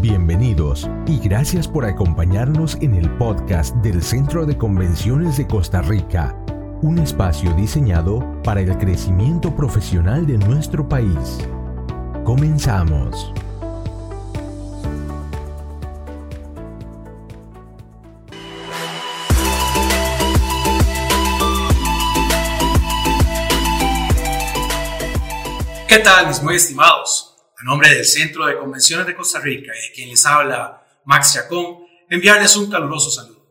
Bienvenidos y gracias por acompañarnos en el podcast del Centro de Convenciones de Costa Rica, un espacio diseñado para el crecimiento profesional de nuestro país. Comenzamos. ¿Qué tal, mis muy estimados? A nombre del Centro de Convenciones de Costa Rica y de quien les habla Max Chacón, enviarles un caluroso saludo.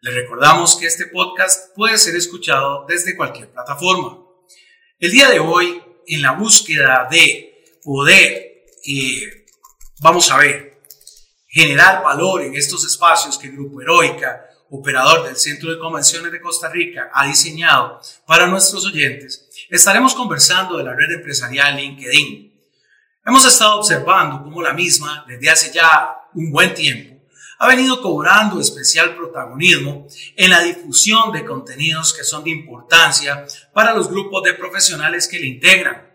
Les recordamos que este podcast puede ser escuchado desde cualquier plataforma. El día de hoy, en la búsqueda de poder, eh, vamos a ver, generar valor en estos espacios que Grupo Heroica, operador del Centro de Convenciones de Costa Rica, ha diseñado para nuestros oyentes, estaremos conversando de la red empresarial LinkedIn Hemos estado observando cómo la misma, desde hace ya un buen tiempo, ha venido cobrando especial protagonismo en la difusión de contenidos que son de importancia para los grupos de profesionales que le integran.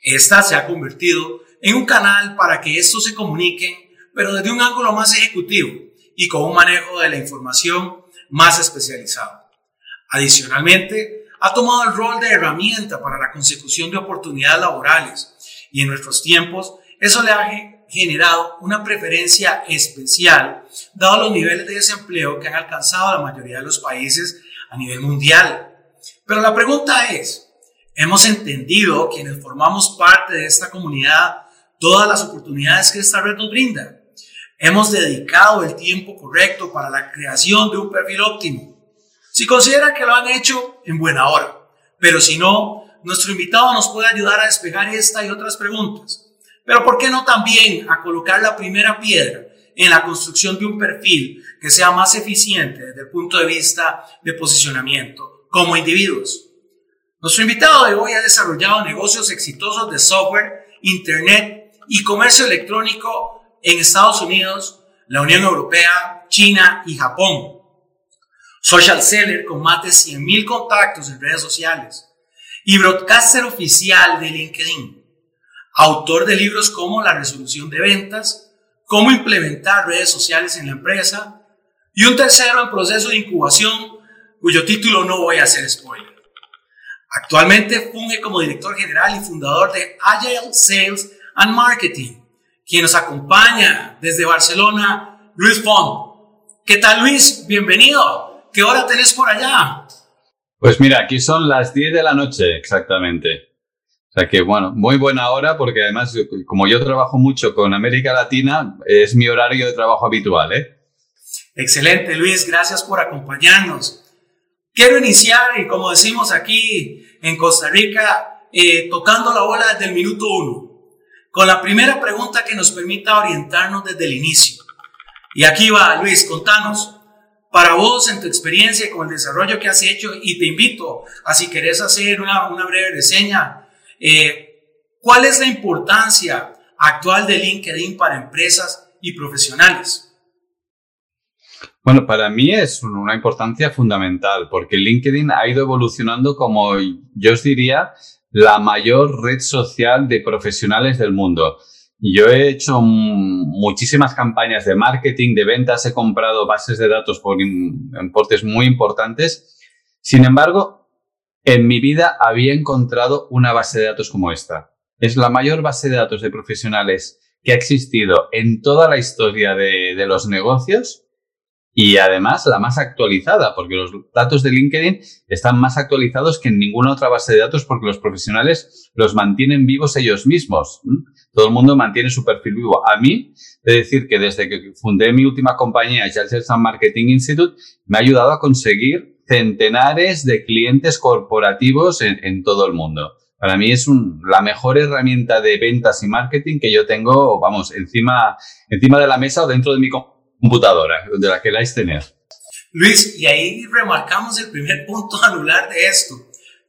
Esta se ha convertido en un canal para que estos se comuniquen, pero desde un ángulo más ejecutivo y con un manejo de la información más especializado. Adicionalmente, ha tomado el rol de herramienta para la consecución de oportunidades laborales y en nuestros tiempos, eso le ha generado una preferencia especial, dado los niveles de desempleo que han alcanzado la mayoría de los países a nivel mundial. Pero la pregunta es, ¿hemos entendido quienes formamos parte de esta comunidad todas las oportunidades que esta red nos brinda? ¿Hemos dedicado el tiempo correcto para la creación de un perfil óptimo? Si considera que lo han hecho, en buena hora. Pero si no, nuestro invitado nos puede ayudar a despejar esta y otras preguntas. Pero ¿por qué no también a colocar la primera piedra en la construcción de un perfil que sea más eficiente desde el punto de vista de posicionamiento como individuos? Nuestro invitado de hoy ha desarrollado negocios exitosos de software, internet y comercio electrónico en Estados Unidos, la Unión Europea, China y Japón. Social seller con más de 100.000 contactos en redes sociales y broadcaster oficial de LinkedIn, autor de libros como La resolución de ventas, cómo implementar redes sociales en la empresa, y un tercero en proceso de incubación, cuyo título no voy a hacer spoiler. Actualmente funge como director general y fundador de Agile Sales and Marketing, quien nos acompaña desde Barcelona, Luis Font. ¿Qué tal Luis? Bienvenido. ¿Qué hora tenés por allá? Pues mira, aquí son las 10 de la noche exactamente. O sea que, bueno, muy buena hora porque además, como yo trabajo mucho con América Latina, es mi horario de trabajo habitual, ¿eh? Excelente, Luis, gracias por acompañarnos. Quiero iniciar, y como decimos aquí en Costa Rica, eh, tocando la bola desde el minuto uno, con la primera pregunta que nos permita orientarnos desde el inicio. Y aquí va, Luis, contanos, para vos en tu experiencia con el desarrollo que has hecho y te invito a si querés hacer una, breve reseña, eh, ¿cuál es la importancia actual de LinkedIn para empresas y profesionales? Bueno, para mí es una importancia fundamental porque LinkedIn ha ido evolucionando como yo os diría la mayor red social de profesionales del mundo. Yo he hecho muchísimas campañas de marketing, de ventas, he comprado bases de datos por importes muy importantes. Sin embargo, en mi vida había encontrado una base de datos como esta. Es la mayor base de datos de profesionales que ha existido en toda la historia de, de los negocios y además la más actualizada, porque los datos de LinkedIn están más actualizados que en ninguna otra base de datos porque los profesionales los mantienen vivos ellos mismos. Todo el mundo mantiene su perfil vivo. A mí, de decir que desde que fundé mi última compañía, Charles Marketing Institute, me ha ayudado a conseguir centenares de clientes corporativos en, todo el mundo. Para mí es la mejor herramienta de ventas y marketing que yo tengo, vamos, encima, encima de la mesa o dentro de mi compañía computadora, donde la queráis tener. Luis, y ahí remarcamos el primer punto anular de esto.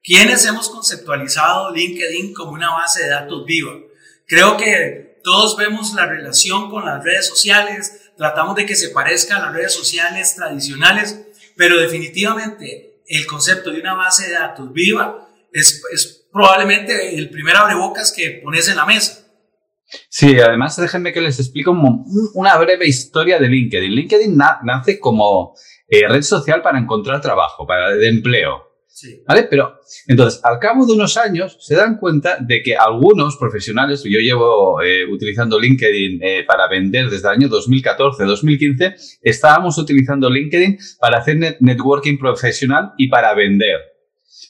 ¿Quiénes hemos conceptualizado LinkedIn como una base de datos viva? Creo que todos vemos la relación con las redes sociales, tratamos de que se parezca a las redes sociales tradicionales, pero definitivamente el concepto de una base de datos viva es, es probablemente el primer abrebocas que pones en la mesa. Sí, además déjenme que les explique una breve historia de LinkedIn. LinkedIn nace como eh, red social para encontrar trabajo, para de empleo. ¿Vale? Pero entonces, al cabo de unos años, se dan cuenta de que algunos profesionales, yo llevo eh, utilizando LinkedIn eh, para vender desde el año 2014, 2015, estábamos utilizando LinkedIn para hacer networking profesional y para vender.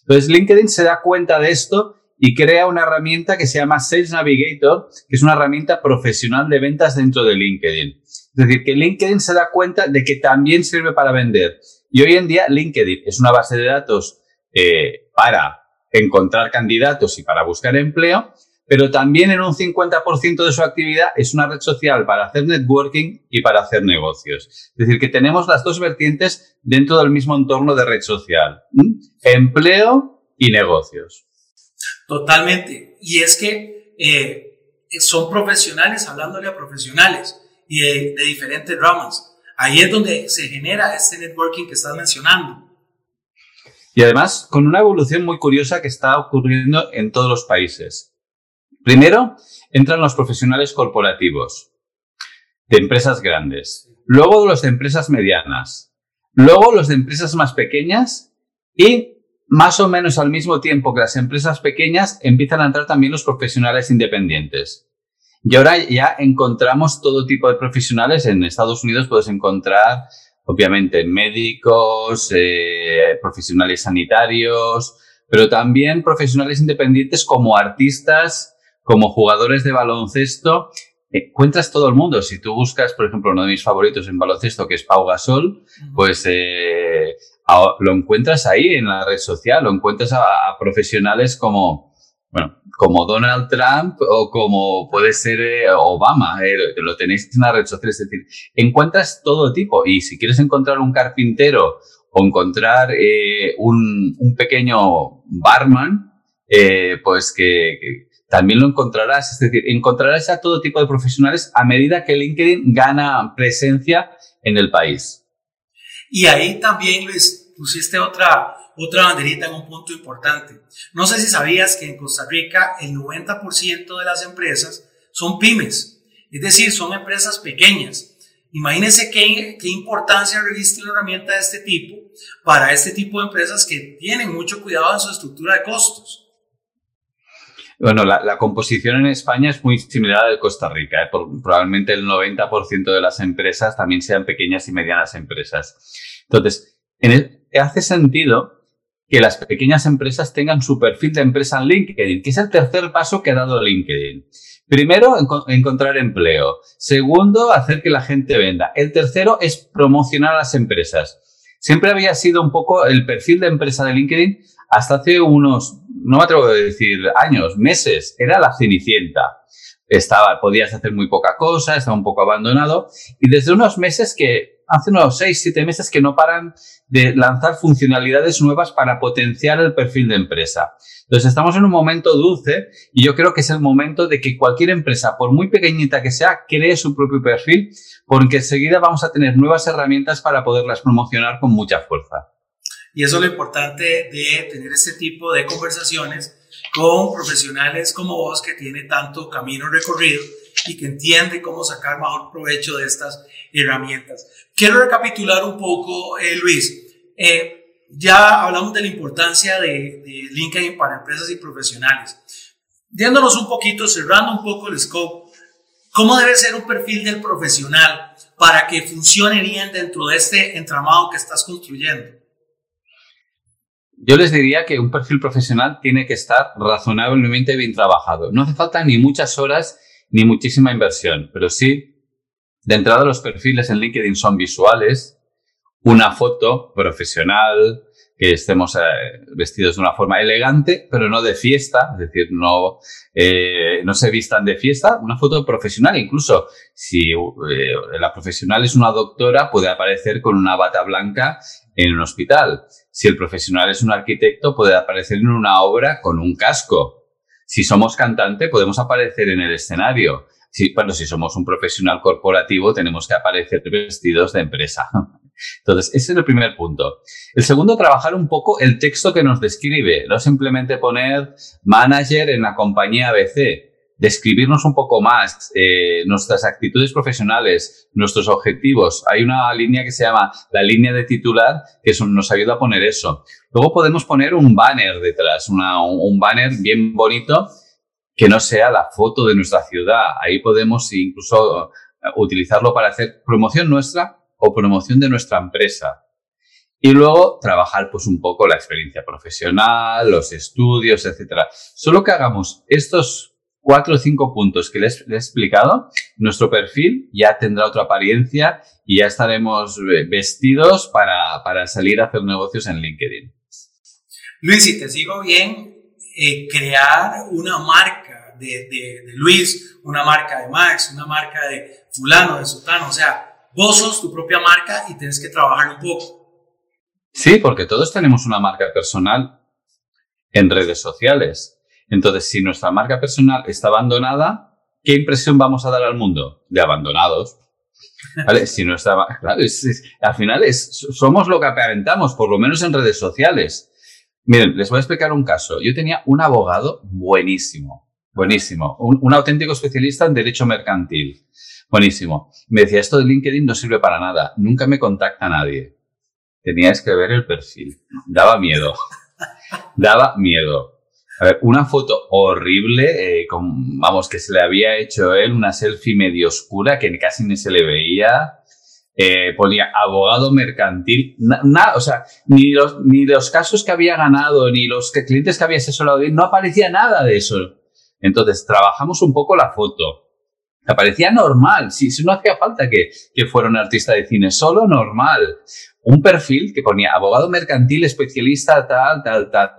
Entonces, LinkedIn se da cuenta de esto y crea una herramienta que se llama Sales Navigator, que es una herramienta profesional de ventas dentro de LinkedIn. Es decir, que LinkedIn se da cuenta de que también sirve para vender. Y hoy en día LinkedIn es una base de datos eh, para encontrar candidatos y para buscar empleo, pero también en un 50% de su actividad es una red social para hacer networking y para hacer negocios. Es decir, que tenemos las dos vertientes dentro del mismo entorno de red social. Empleo y negocios. Totalmente. Y es que eh, son profesionales hablándole a profesionales y de, diferentes ramas. Ahí es donde se genera este networking que estás mencionando. Y además, con una evolución muy curiosa que está ocurriendo en todos los países. Primero, entran los profesionales corporativos de empresas grandes, luego los de empresas medianas, luego los de empresas más pequeñas y más o menos al mismo tiempo que las empresas pequeñas empiezan a entrar también los profesionales independientes. Y ahora ya encontramos todo tipo de profesionales. En Estados Unidos puedes encontrar, obviamente, médicos, eh, profesionales sanitarios, pero también profesionales independientes como artistas, como jugadores de baloncesto. Encuentras todo el mundo. Si tú buscas, por ejemplo, uno de mis favoritos en baloncesto, que es Pau Gasol, pues eh, lo encuentras ahí en la red social, lo encuentras a, profesionales como, bueno, como Donald Trump o como puede ser eh, Obama, eh, lo tenéis en la red social, es decir, encuentras todo tipo y si quieres encontrar un carpintero o encontrar eh, un, un, pequeño barman, pues que, también lo encontrarás, es decir, encontrarás a todo tipo de profesionales a medida que LinkedIn gana presencia en el país. Y ahí también, Luis, pusiste otra, otra banderita en un punto importante. No sé si sabías que en Costa Rica el 90% de las empresas son pymes, es decir, son empresas pequeñas. Imagínense qué, qué importancia reviste una herramienta de este tipo para este tipo de empresas que tienen mucho cuidado en su estructura de costos. Bueno, la, composición en España es muy similar a la de Costa Rica. ¿eh? probablemente el 90% de las empresas también sean pequeñas y medianas empresas. Entonces, hace sentido que las pequeñas empresas tengan su perfil de empresa en LinkedIn, que es el tercer paso que ha dado LinkedIn. Primero, encontrar empleo. Segundo, hacer que la gente venda. El tercero es promocionar a las empresas. Siempre había sido un poco el perfil de empresa de LinkedIn hasta hace unos, no me atrevo a decir años, meses, era la cenicienta. Estaba, podías hacer muy poca cosa, estaba un poco abandonado. Y desde unos meses que, hace unos seis, siete meses que no paran de lanzar funcionalidades nuevas para potenciar el perfil de empresa. Entonces estamos en un momento dulce y yo creo que es el momento de que cualquier empresa, por muy pequeñita que sea, cree su propio perfil, porque enseguida vamos a tener nuevas herramientas para poderlas promocionar con mucha fuerza. Y eso es lo importante de tener este tipo de conversaciones con profesionales como vos que tiene tanto camino recorrido y que entiende cómo sacar mejor provecho de estas herramientas. Quiero recapitular un poco, eh, Luis. Eh, ya hablamos de la importancia de, de, LinkedIn para empresas y profesionales. Diéndonos un poquito, cerrando un poco el scope, ¿cómo debe ser un perfil del profesional para que funcione bien dentro de este entramado que estás construyendo? Yo les diría que un perfil profesional tiene que estar razonablemente bien trabajado. No hace falta ni muchas horas ni muchísima inversión, pero sí, de entrada los perfiles en LinkedIn son visuales, una foto profesional, que estemos eh, vestidos de una forma elegante, pero no de fiesta, es decir, no, eh, no se vistan de fiesta, una foto profesional, incluso si eh, la profesional es una doctora, puede aparecer con una bata blanca en un hospital. Si el profesional es un arquitecto, puede aparecer en una obra con un casco. Si somos cantante, podemos aparecer en el escenario. Si, bueno, si somos un profesional corporativo, tenemos que aparecer vestidos de empresa. Entonces, ese es el primer punto. El segundo, trabajar un poco el texto que nos describe, no simplemente poner manager en la compañía ABC. Describirnos un poco más eh, nuestras actitudes profesionales, nuestros objetivos. Hay una línea que se llama la línea de titular que nos ayuda a poner eso. Luego podemos poner un banner detrás, un banner bien bonito que no sea la foto de nuestra ciudad. Ahí podemos incluso utilizarlo para hacer promoción nuestra o promoción de nuestra empresa. Y luego trabajar pues un poco la experiencia profesional, los estudios, etcétera. Solo que hagamos estos cuatro o cinco puntos que les, he explicado, nuestro perfil ya tendrá otra apariencia y ya estaremos eh, vestidos para, para salir a hacer negocios en LinkedIn. Luis, si te sigo bien, eh, crear una marca de, de, de, Luis, una marca de Max, una marca de fulano, de sutano, o sea, vos sos tu propia marca y tienes que trabajar un poco. Sí, porque todos tenemos una marca personal en redes sociales. Entonces, si nuestra marca personal está abandonada, ¿qué impresión vamos a dar al mundo? De abandonados. ¿Vale? Si no está, claro, al final somos lo que aparentamos, por lo menos en redes sociales. Miren, les voy a explicar un caso. Yo tenía un abogado buenísimo, buenísimo, un, auténtico especialista en derecho mercantil. Buenísimo. Me decía, esto de LinkedIn no sirve para nada, nunca me contacta nadie tenías que ver el perfil. Daba miedo. Daba miedo. A ver, una foto horrible, eh, vamos, que se le había hecho él, una selfie medio oscura que casi ni se le veía. Eh, ponía abogado mercantil, nada, o sea, ni los, ni los casos que había ganado, ni los clientes que había asesorado, no aparecía nada de eso. Entonces, trabajamos un poco la foto. Aparecía normal, si, si no hacía falta que, que fuera un artista de cine, solo normal un perfil que ponía abogado mercantil, especialista, tal, tal, tal.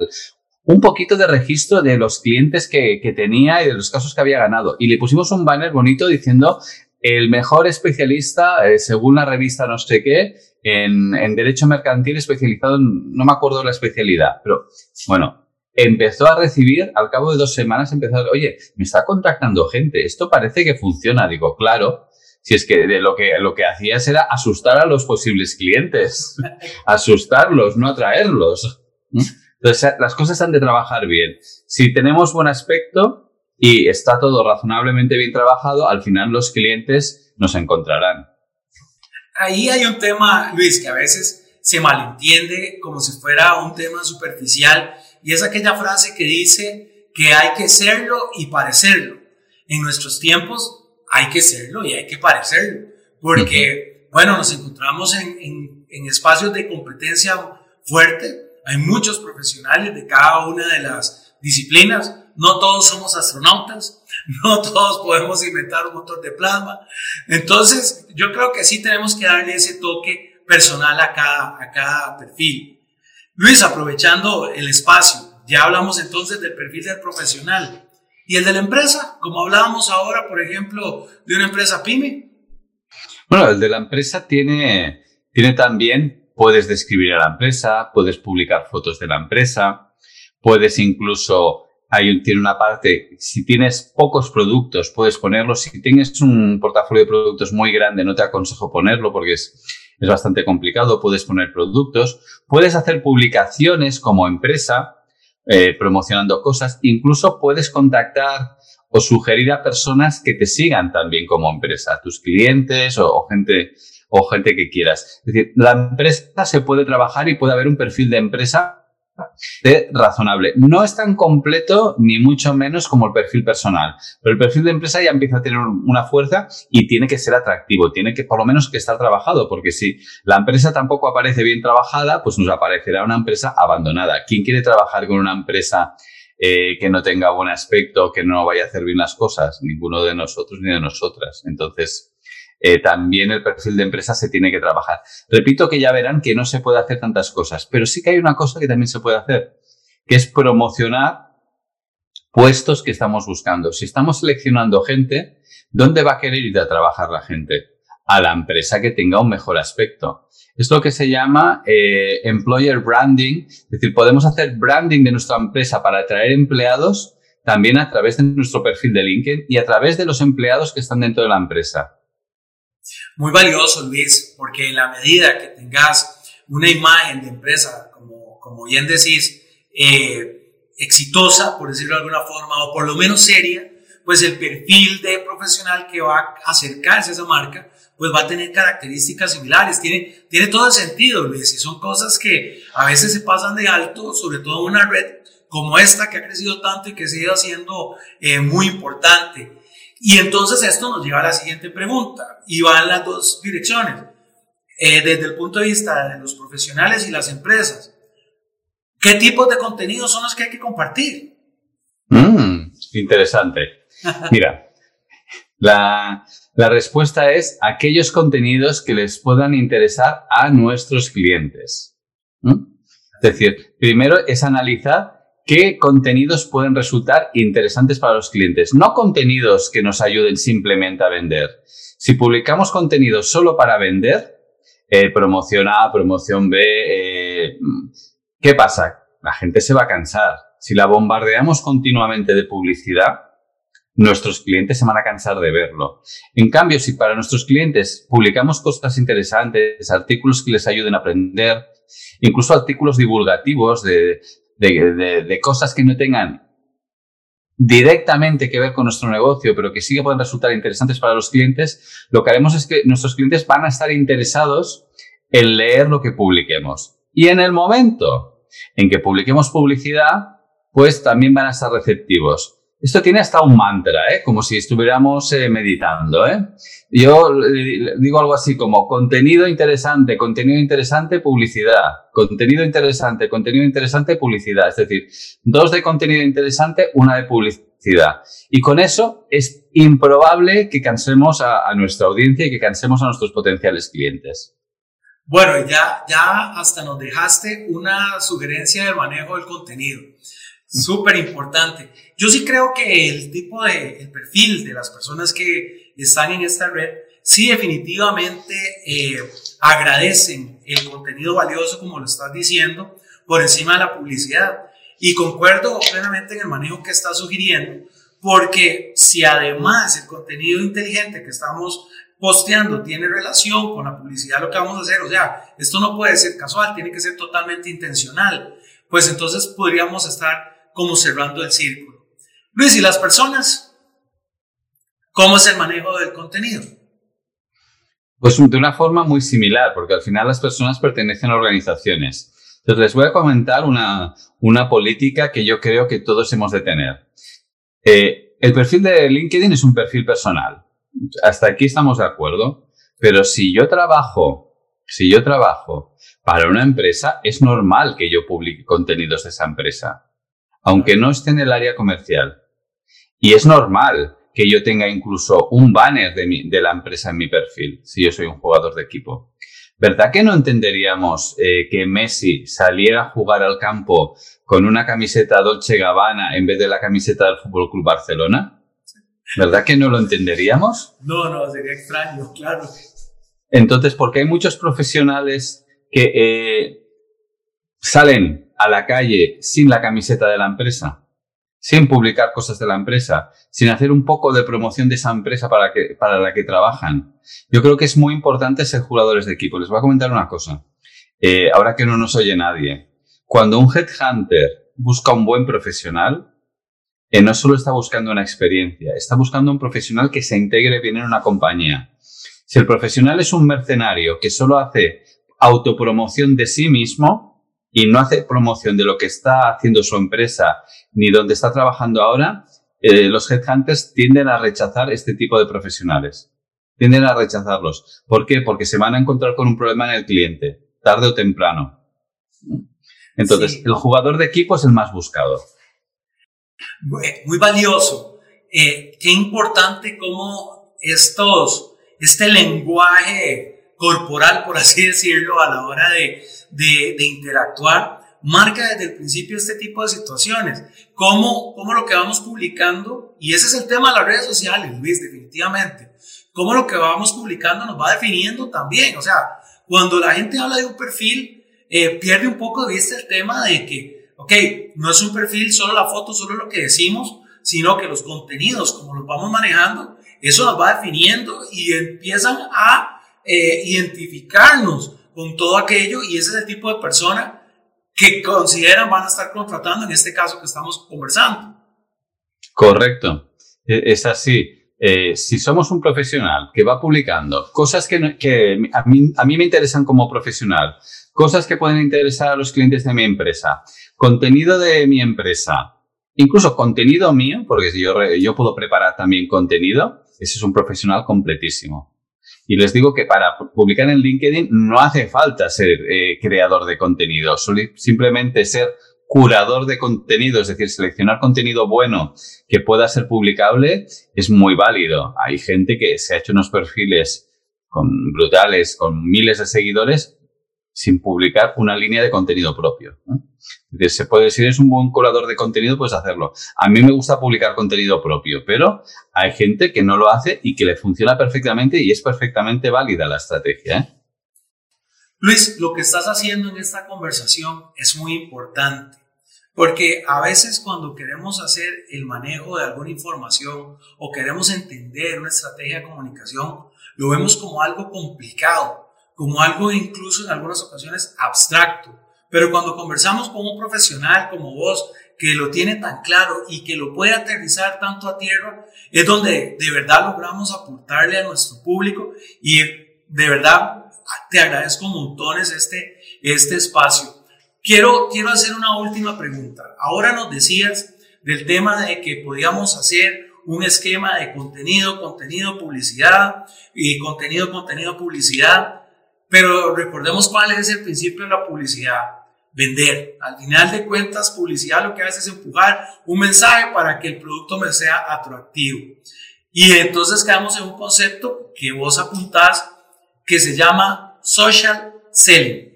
Un poquito de registro de los clientes que, tenía y de los casos que había ganado. Y le pusimos un banner bonito diciendo el mejor especialista, eh, según la revista no sé qué, en, en, derecho mercantil especializado en, no me acuerdo la especialidad, pero bueno, empezó a recibir, al cabo de dos semanas empezó a, oye, me está contactando gente, esto parece que funciona. Digo, claro, si es que de lo que lo que hacías era asustar a los posibles clientes, asustarlos, no atraerlos. Entonces, las cosas han de trabajar bien. Si tenemos buen aspecto y está todo razonablemente bien trabajado, al final los clientes nos encontrarán. Ahí hay un tema, Luis, que a veces se malentiende como si fuera un tema superficial y es aquella frase que dice que hay que serlo y parecerlo. En nuestros tiempos hay que serlo y hay que parecerlo, porque, bueno, nos encontramos en, en, espacios de competencia fuerte, hay muchos profesionales de cada una de las disciplinas, no todos somos astronautas, no todos podemos inventar un motor de plasma, entonces yo creo que sí tenemos que darle ese toque personal a cada, a cada perfil. Luis, aprovechando el espacio, ya hablamos entonces del perfil del profesional. ¿Y el de la empresa? Como hablábamos ahora, por ejemplo, de una empresa pyme. Bueno, el de la empresa tiene, tiene también, puedes describir a la empresa, puedes publicar fotos de la empresa, puedes incluso, hay, tiene una parte, si tienes pocos productos, puedes ponerlos. Si tienes un portafolio de productos muy grande, no te aconsejo ponerlo porque es, es bastante complicado, puedes poner productos. Puedes hacer publicaciones como empresa, eh, promocionando cosas. Incluso puedes contactar o sugerir a personas que te sigan también como empresa, tus clientes o, gente o gente que quieras. Es decir, la empresa se puede trabajar y puede haber un perfil de empresa de razonable. No es tan completo ni mucho menos como el perfil personal, pero el perfil de empresa ya empieza a tener una fuerza y tiene que ser atractivo, tiene que por lo menos que estar trabajado, porque si la empresa tampoco aparece bien trabajada, pues nos aparecerá una empresa abandonada. ¿Quién quiere trabajar con una empresa eh, que no tenga buen aspecto, que no vaya a hacer bien las cosas? Ninguno de nosotros ni de nosotras. Entonces, eh, también el perfil de empresa se tiene que trabajar. Repito que ya verán que no se puede hacer tantas cosas, pero sí que hay una cosa que también se puede hacer, que es promocionar puestos que estamos buscando. Si estamos seleccionando gente, ¿dónde va a querer ir a trabajar la gente? A la empresa que tenga un mejor aspecto. Es lo que se llama eh, employer branding, es decir, podemos hacer branding de nuestra empresa para atraer empleados también a través de nuestro perfil de LinkedIn y a través de los empleados que están dentro de la empresa muy valioso, Luis, porque en la medida que tengas una imagen de empresa, como, como bien decís, eh, exitosa, por decirlo de alguna forma, o por lo menos seria, pues el perfil de profesional que va a acercarse a esa marca, pues va a tener características similares. Tiene, tiene todo el sentido, Luis, y son cosas que a veces se pasan de alto, sobre todo una red como esta que ha crecido tanto y que sigue siendo eh, muy importante. Y entonces esto nos lleva a la siguiente pregunta, y va en las dos direcciones. Eh, desde el punto de vista de los profesionales y las empresas, ¿qué tipos de contenidos son los que hay que compartir? Mm, interesante. Mira, la, la respuesta es aquellos contenidos que les puedan interesar a nuestros clientes. Es decir, primero es analizar qué contenidos pueden resultar interesantes para los clientes, no contenidos que nos ayuden simplemente a vender. Si publicamos contenidos solo para vender, eh, promoción A, promoción B, eh, ¿qué pasa? La gente se va a cansar. Si la bombardeamos continuamente de publicidad, nuestros clientes se van a cansar de verlo. En cambio, si para nuestros clientes publicamos cosas interesantes, artículos que les ayuden a aprender, incluso artículos divulgativos de, de, cosas que no tengan directamente que ver con nuestro negocio, pero que sí que pueden resultar interesantes para los clientes, lo que haremos es que nuestros clientes van a estar interesados en leer lo que publiquemos. Y en el momento en que publiquemos publicidad, pues también van a estar receptivos. Esto tiene hasta un mantra, ¿eh? como si estuviéramos eh, meditando. ¿eh? Yo digo algo así como contenido interesante, contenido interesante, publicidad. Contenido interesante, contenido interesante, publicidad. Es decir, dos de contenido interesante, una de publicidad. Y con eso es improbable que cansemos a, a nuestra audiencia y que cansemos a nuestros potenciales clientes. Bueno, ya, ya hasta nos dejaste una sugerencia de manejo del contenido. Súper importante. Yo sí creo que el tipo de, el perfil de las personas que están en esta red, sí definitivamente eh, agradecen el contenido valioso, como lo estás diciendo, por encima de la publicidad. Y concuerdo plenamente en el manejo que estás sugiriendo, porque si además el contenido inteligente que estamos posteando tiene relación con la publicidad, lo que vamos a hacer, o sea, esto no puede ser casual, tiene que ser totalmente intencional, pues entonces podríamos estar como cerrando el círculo. Luis, ¿y las personas? ¿Cómo es el manejo del contenido? Pues de una forma muy similar, porque al final las personas pertenecen a organizaciones. Entonces les voy a comentar una, una política que yo creo que todos hemos de tener. Eh, el perfil de LinkedIn es un perfil personal. Hasta aquí estamos de acuerdo. Pero si yo trabajo, si yo trabajo para una empresa, es normal que yo publique contenidos de esa empresa aunque no esté en el área comercial. Y es normal que yo tenga incluso un banner de, la empresa en mi perfil, si yo soy un jugador de equipo. ¿Verdad que no entenderíamos eh, que Messi saliera a jugar al campo con una camiseta Dolce Gabbana en vez de la camiseta del Fútbol Club Barcelona? ¿Verdad que no lo entenderíamos? No, no, sería extraño, claro. Entonces, porque hay muchos profesionales que eh, salen a la calle sin la camiseta de la empresa, sin publicar cosas de la empresa, sin hacer un poco de promoción de esa empresa para, que, para la que trabajan. Yo creo que es muy importante ser jugadores de equipo. Les voy a comentar una cosa. Eh, ahora que no nos oye nadie. Cuando un headhunter busca un buen profesional, eh, no solo está buscando una experiencia, está buscando un profesional que se integre bien en una compañía. Si el profesional es un mercenario que solo hace autopromoción de sí mismo, y no hace promoción de lo que está haciendo su empresa ni donde está trabajando ahora, eh, los headhunters tienden a rechazar este tipo de profesionales. Tienden a rechazarlos. ¿Por qué? Porque se van a encontrar con un problema en el cliente, tarde o temprano. Entonces, el jugador de equipo es el más buscado. Muy valioso. Eh, qué importante cómo estos, este lenguaje corporal, por así decirlo, a la hora de, de, interactuar, marca desde el principio este tipo de situaciones. Cómo, cómo lo que vamos publicando, y ese es el tema de las redes sociales, Luis, definitivamente. Cómo lo que vamos publicando nos va definiendo también. O sea, cuando la gente habla de un perfil, eh, pierde un poco de vista el tema de que, ok, no es un perfil solo la foto, solo lo que decimos, sino que los contenidos, como los vamos manejando, eso nos va definiendo y empiezan a eh, identificarnos con todo aquello y ese es el tipo de persona que consideran van a estar contratando en este caso que estamos conversando. Correcto. e, es así. Eh, si somos un profesional que va publicando cosas que, a, mí, a, mí, me interesan como profesional, cosas que pueden interesar a los clientes de mi empresa, contenido de mi empresa, incluso contenido mío, porque yo, yo puedo preparar también contenido, ese es un profesional completísimo. Y les digo que para publicar en LinkedIn no hace falta ser eh, creador de contenido, simplemente ser curador de contenido, es decir, seleccionar contenido bueno que pueda ser publicable, es muy válido. Hay gente que se ha hecho unos perfiles con brutales, con miles de seguidores, sin publicar una línea de contenido propio. Se puede, si eres un buen curador de contenido, puedes hacerlo. A mí me gusta publicar contenido propio, pero hay gente que no lo hace y que le funciona perfectamente y es perfectamente válida la estrategia. ¿eh? Luis, lo que estás haciendo en esta conversación es muy importante, porque a veces cuando queremos hacer el manejo de alguna información o queremos entender una estrategia de comunicación, lo vemos como algo complicado como algo incluso en algunas ocasiones abstracto. Pero cuando conversamos con un profesional como vos, que lo tiene tan claro y que lo puede aterrizar tanto a tierra, es donde de verdad logramos aportarle a nuestro público y de verdad te agradezco montones este, este espacio. Quiero, quiero hacer una última pregunta. Ahora nos decías del tema de que podíamos hacer un esquema de contenido, contenido, publicidad y contenido, contenido, publicidad pero recordemos cuál es el principio de la publicidad. Vender. Al final de cuentas, publicidad lo que hace es empujar un mensaje para que el producto me sea atractivo. Y entonces quedamos en un concepto que vos apuntás que se llama social selling.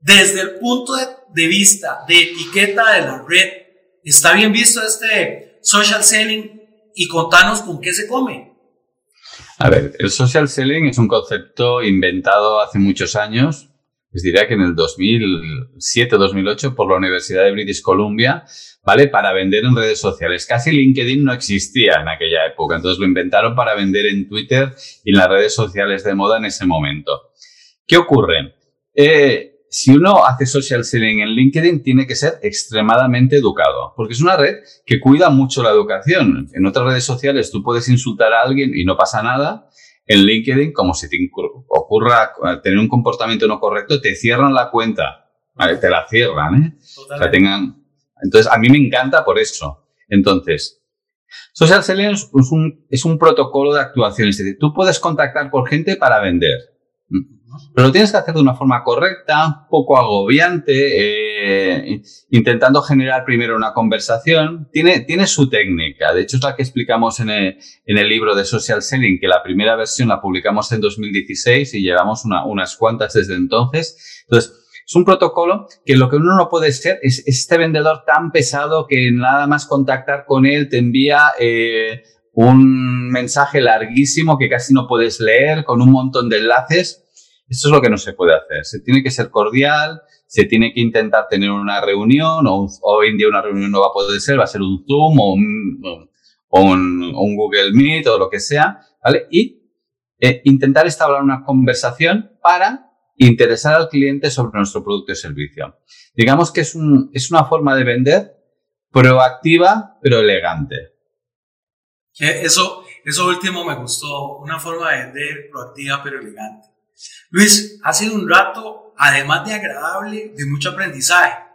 Desde el punto de vista de etiqueta de la red, ¿está bien visto este social selling? Y contanos con qué se come. A ver, el social selling es un concepto inventado hace muchos años, les diría que en el 2007-2008 por la Universidad de British Columbia, ¿vale? Para vender en redes sociales. Casi LinkedIn no existía en aquella época, entonces lo inventaron para vender en Twitter y en las redes sociales de moda en ese momento. ¿Qué ocurre? Eh, si uno hace social selling en LinkedIn, tiene que ser extremadamente educado, porque es una red que cuida mucho la educación. En otras redes sociales tú puedes insultar a alguien y no pasa nada. En LinkedIn, como si te ocurra tener un comportamiento no correcto, te cierran la cuenta. Te la cierran, ¿eh? O tengan... Entonces, a mí me encanta por eso. Entonces, social selling es un, es un protocolo de actuación. Es decir, tú puedes contactar por gente para vender pero lo tienes que hacer de una forma correcta, poco agobiante, eh, intentando generar primero una conversación. Tiene, tiene su técnica. De hecho, es la que explicamos en el, en el libro de Social Selling, que la primera versión la publicamos en 2016 y llevamos una, unas cuantas desde entonces. Entonces, es un protocolo que lo que uno no puede ser es este vendedor tan pesado que nada más contactar con él te envía eh, un mensaje larguísimo que casi no puedes leer con un montón de enlaces esto es lo que no se puede hacer. Se tiene que ser cordial, se tiene que intentar tener una reunión, o hoy en día una reunión no va a poder ser, va a ser un Zoom o un, Google Meet o lo que sea, ¿vale? Y eh, intentar establecer una conversación para interesar al cliente sobre nuestro producto y servicio. Digamos que es, un, es una forma de vender proactiva, pero elegante. Eso, eso último me gustó, una forma de vender proactiva, pero elegante. Luis, ha sido un rato, además de agradable, de mucho aprendizaje.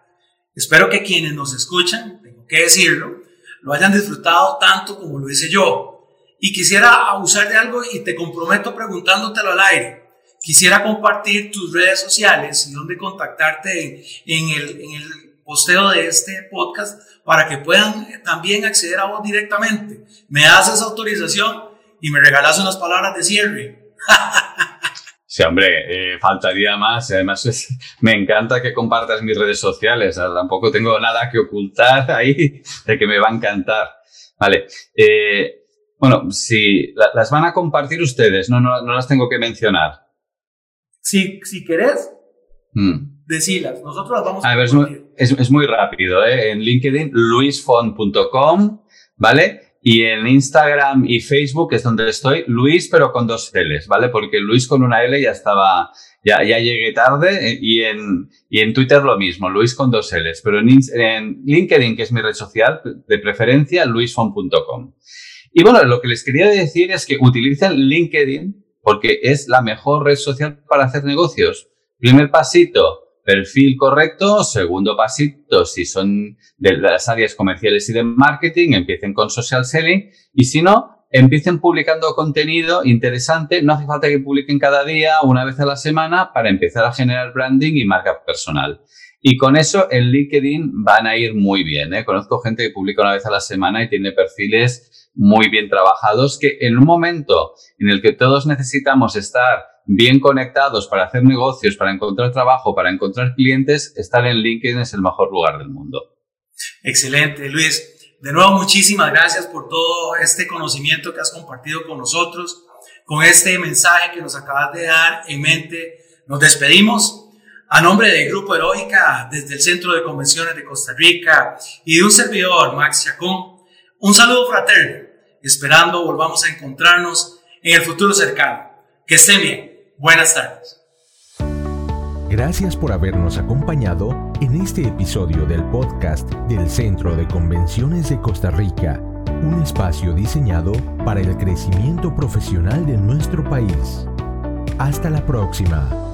Espero que quienes nos escuchan, tengo que decirlo, lo hayan disfrutado tanto como lo hice yo. Y quisiera abusar de algo y te comprometo preguntándotelo al aire. Quisiera compartir tus redes sociales y dónde contactarte en, el, en el posteo de este podcast para que puedan también acceder a vos directamente. Me das esa autorización y me regalas unas palabras de cierre. Sí, hombre, eh, faltaría más. Además, me encanta que compartas mis redes sociales. tampoco tengo nada que ocultar ahí de que me va a encantar. Vale. Eh, bueno, si las van a compartir ustedes, no, no, las tengo que mencionar. Si, si querés, mm. decilas. Nosotros las vamos a, a ver, es, es, muy rápido. ¿eh? En LinkedIn, luisfont.com, ¿vale? Y en Instagram y Facebook es donde estoy, Luis, pero con dos L's, ¿vale? Porque Luis con una L ya estaba, ya, ya llegué tarde eh, y en, y en Twitter lo mismo, Luis con dos L's. Pero en, en LinkedIn, que es mi red social de preferencia, luisfon.com. Y bueno, lo que les quería decir es que utilicen LinkedIn porque es la mejor red social para hacer negocios. Primer pasito, perfil correcto. Segundo pasito, si son de las áreas comerciales y de marketing, empiecen con social selling. Y si no, empiecen publicando contenido interesante. No hace falta que publiquen cada día, una vez a la semana, para empezar a generar branding y marca personal. Y con eso en LinkedIn van a ir muy bien. ¿eh? Conozco gente que publica una vez a la semana y tiene perfiles muy bien trabajados que en un momento en el que todos necesitamos estar bien conectados para hacer negocios, para encontrar trabajo, para encontrar clientes, estar en LinkedIn es el mejor lugar del mundo. Excelente, Luis. De nuevo, muchísimas gracias por todo este conocimiento que has compartido con nosotros, con este mensaje que nos acabas de dar en mente. Nos despedimos. A nombre del Grupo Heroica, desde el Centro de Convenciones de Costa Rica y de un servidor, Max Chacón, un saludo fraterno, esperando volvamos a encontrarnos en el futuro cercano. Que estén bien. Buenas tardes. Gracias por habernos acompañado en este episodio del podcast del Centro de Convenciones de Costa Rica, un espacio diseñado para el crecimiento profesional de nuestro país. Hasta la próxima.